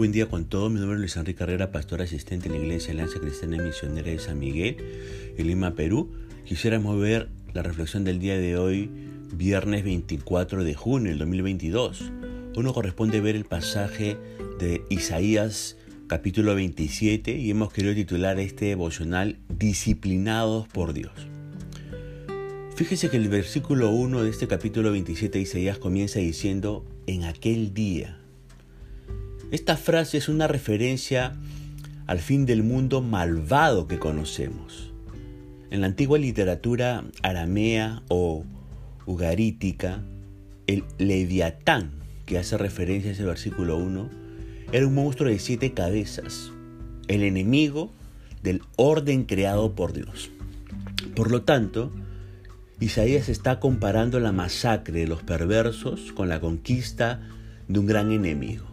buen día con todos. Mi nombre es Luis Enrique Carrera, pastor asistente en la Iglesia Alianza Cristiana Misionera de San Miguel, en Lima, Perú. Quisiéramos ver la reflexión del día de hoy, viernes 24 de junio del 2022. Uno corresponde ver el pasaje de Isaías capítulo 27 y hemos querido titular este devocional Disciplinados por Dios. Fíjese que el versículo 1 de este capítulo 27 de Isaías comienza diciendo, en aquel día. Esta frase es una referencia al fin del mundo malvado que conocemos. En la antigua literatura aramea o ugarítica, el leviatán, que hace referencia a ese versículo 1, era un monstruo de siete cabezas, el enemigo del orden creado por Dios. Por lo tanto, Isaías está comparando la masacre de los perversos con la conquista de un gran enemigo.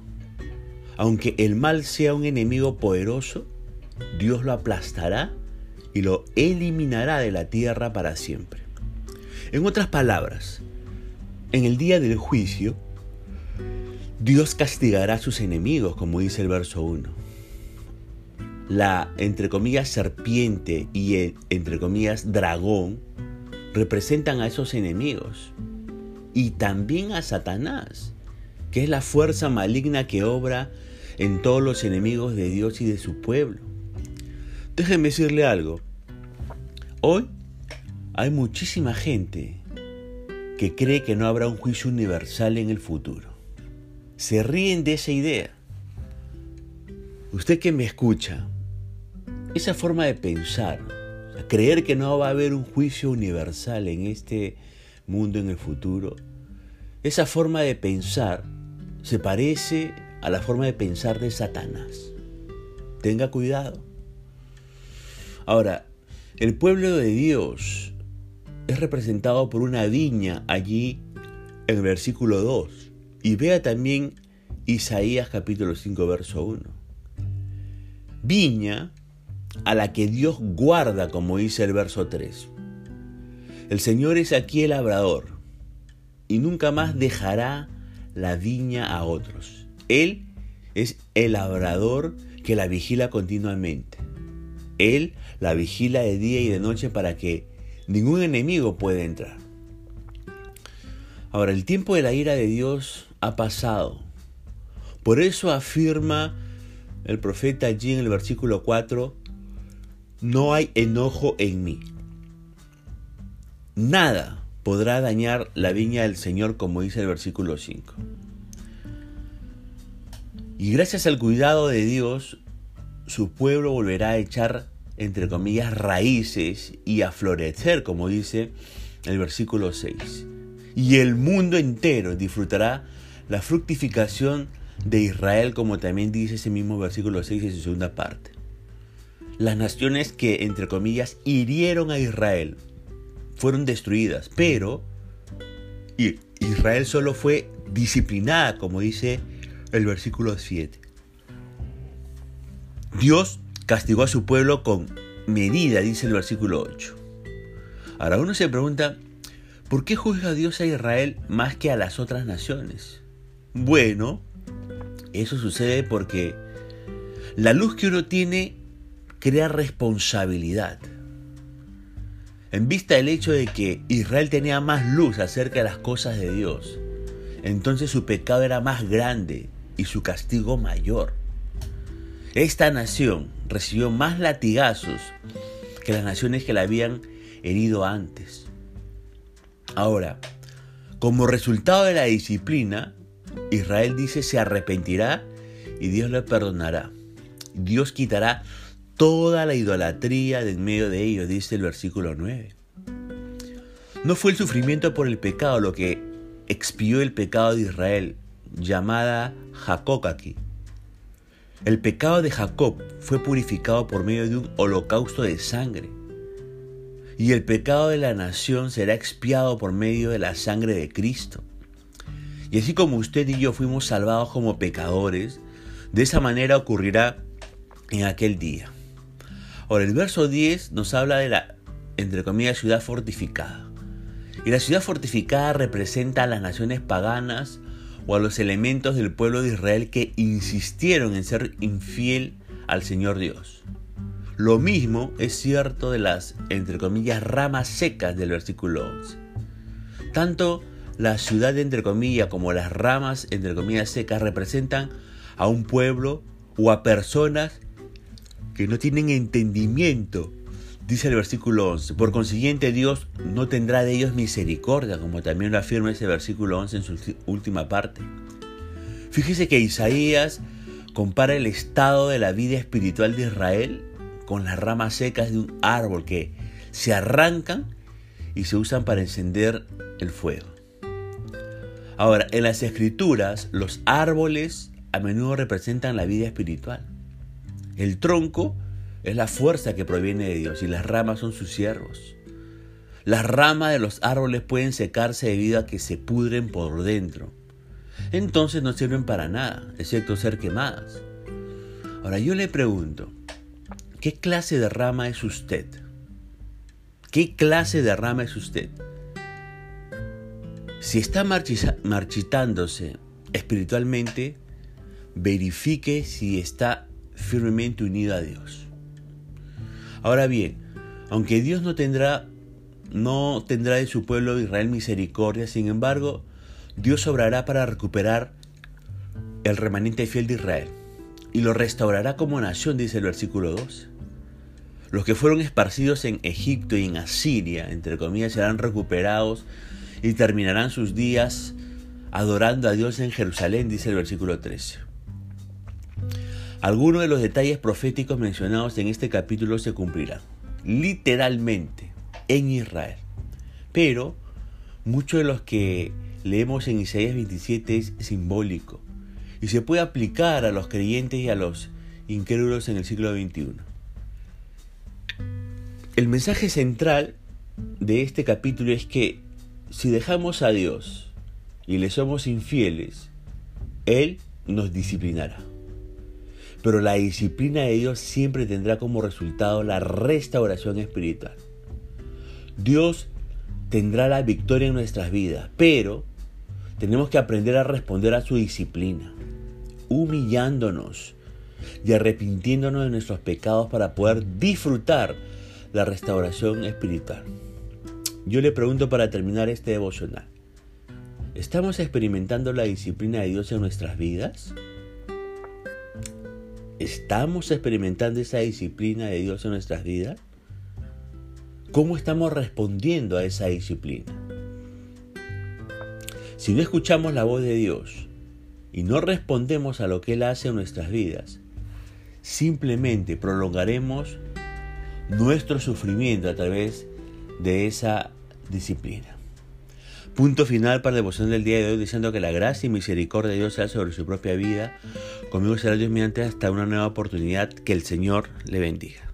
Aunque el mal sea un enemigo poderoso, Dios lo aplastará y lo eliminará de la tierra para siempre. En otras palabras, en el día del juicio, Dios castigará a sus enemigos, como dice el verso 1. La, entre comillas, serpiente y el, entre comillas, dragón representan a esos enemigos y también a Satanás, que es la fuerza maligna que obra en todos los enemigos de Dios y de su pueblo. Déjenme decirle algo. Hoy hay muchísima gente que cree que no habrá un juicio universal en el futuro. Se ríen de esa idea. Usted que me escucha, esa forma de pensar, creer que no va a haber un juicio universal en este mundo en el futuro, esa forma de pensar se parece a la forma de pensar de Satanás. Tenga cuidado. Ahora, el pueblo de Dios es representado por una viña allí en el versículo 2. Y vea también Isaías capítulo 5, verso 1. Viña a la que Dios guarda, como dice el verso 3. El Señor es aquí el labrador y nunca más dejará la viña a otros. Él es el labrador que la vigila continuamente. Él la vigila de día y de noche para que ningún enemigo pueda entrar. Ahora, el tiempo de la ira de Dios ha pasado. Por eso afirma el profeta allí en el versículo 4, no hay enojo en mí. Nada podrá dañar la viña del Señor, como dice el versículo 5. Y gracias al cuidado de Dios, su pueblo volverá a echar, entre comillas, raíces y a florecer, como dice el versículo 6. Y el mundo entero disfrutará la fructificación de Israel, como también dice ese mismo versículo 6 en su segunda parte las naciones que, entre comillas, hirieron a Israel fueron destruidas, pero Israel solo fue disciplinada, como dice el versículo 7. Dios castigó a su pueblo con medida, dice el versículo 8. Ahora uno se pregunta, ¿por qué juzga Dios a Israel más que a las otras naciones? Bueno, eso sucede porque la luz que uno tiene crea responsabilidad. En vista del hecho de que Israel tenía más luz acerca de las cosas de Dios, entonces su pecado era más grande y su castigo mayor. Esta nación recibió más latigazos que las naciones que la habían herido antes. Ahora, como resultado de la disciplina, Israel dice se arrepentirá y Dios le perdonará. Dios quitará toda la idolatría de en medio de ellos, dice el versículo 9. No fue el sufrimiento por el pecado lo que expió el pecado de Israel, llamada Jacob aquí. El pecado de Jacob fue purificado por medio de un holocausto de sangre. Y el pecado de la nación será expiado por medio de la sangre de Cristo. Y así como usted y yo fuimos salvados como pecadores, de esa manera ocurrirá en aquel día. Ahora, el verso 10 nos habla de la, entre comillas, ciudad fortificada. Y la ciudad fortificada representa a las naciones paganas o a los elementos del pueblo de Israel que insistieron en ser infiel al Señor Dios. Lo mismo es cierto de las, entre comillas, ramas secas del versículo 11. Tanto la ciudad, entre comillas, como las ramas, entre comillas, secas representan a un pueblo o a personas que no tienen entendimiento, dice el versículo 11. Por consiguiente, Dios no tendrá de ellos misericordia, como también lo afirma ese versículo 11 en su última parte. Fíjese que Isaías compara el estado de la vida espiritual de Israel con las ramas secas de un árbol que se arrancan y se usan para encender el fuego. Ahora, en las escrituras, los árboles a menudo representan la vida espiritual. El tronco es la fuerza que proviene de Dios y las ramas son sus siervos. Las ramas de los árboles pueden secarse debido a que se pudren por dentro. Entonces no sirven para nada, excepto ser quemadas. Ahora yo le pregunto, ¿qué clase de rama es usted? ¿Qué clase de rama es usted? Si está marchitándose espiritualmente, verifique si está firmemente unido a Dios. Ahora bien, aunque Dios no tendrá no tendrá de su pueblo Israel misericordia, sin embargo, Dios obrará para recuperar el remanente fiel de Israel y lo restaurará como nación, dice el versículo 2. Los que fueron esparcidos en Egipto y en Asiria, entre comillas, serán recuperados y terminarán sus días adorando a Dios en Jerusalén, dice el versículo 13. Algunos de los detalles proféticos mencionados en este capítulo se cumplirán, literalmente, en Israel. Pero muchos de los que leemos en Isaías 27 es simbólico y se puede aplicar a los creyentes y a los incrédulos en el siglo XXI. El mensaje central de este capítulo es que si dejamos a Dios y le somos infieles, Él nos disciplinará. Pero la disciplina de Dios siempre tendrá como resultado la restauración espiritual. Dios tendrá la victoria en nuestras vidas, pero tenemos que aprender a responder a su disciplina, humillándonos y arrepintiéndonos de nuestros pecados para poder disfrutar la restauración espiritual. Yo le pregunto para terminar este devocional, ¿estamos experimentando la disciplina de Dios en nuestras vidas? ¿Estamos experimentando esa disciplina de Dios en nuestras vidas? ¿Cómo estamos respondiendo a esa disciplina? Si no escuchamos la voz de Dios y no respondemos a lo que Él hace en nuestras vidas, simplemente prolongaremos nuestro sufrimiento a través de esa disciplina. Punto final para la devoción del día de hoy, diciendo que la gracia y misericordia de Dios sea sobre su propia vida. Conmigo será Dios mediante hasta una nueva oportunidad. Que el Señor le bendiga.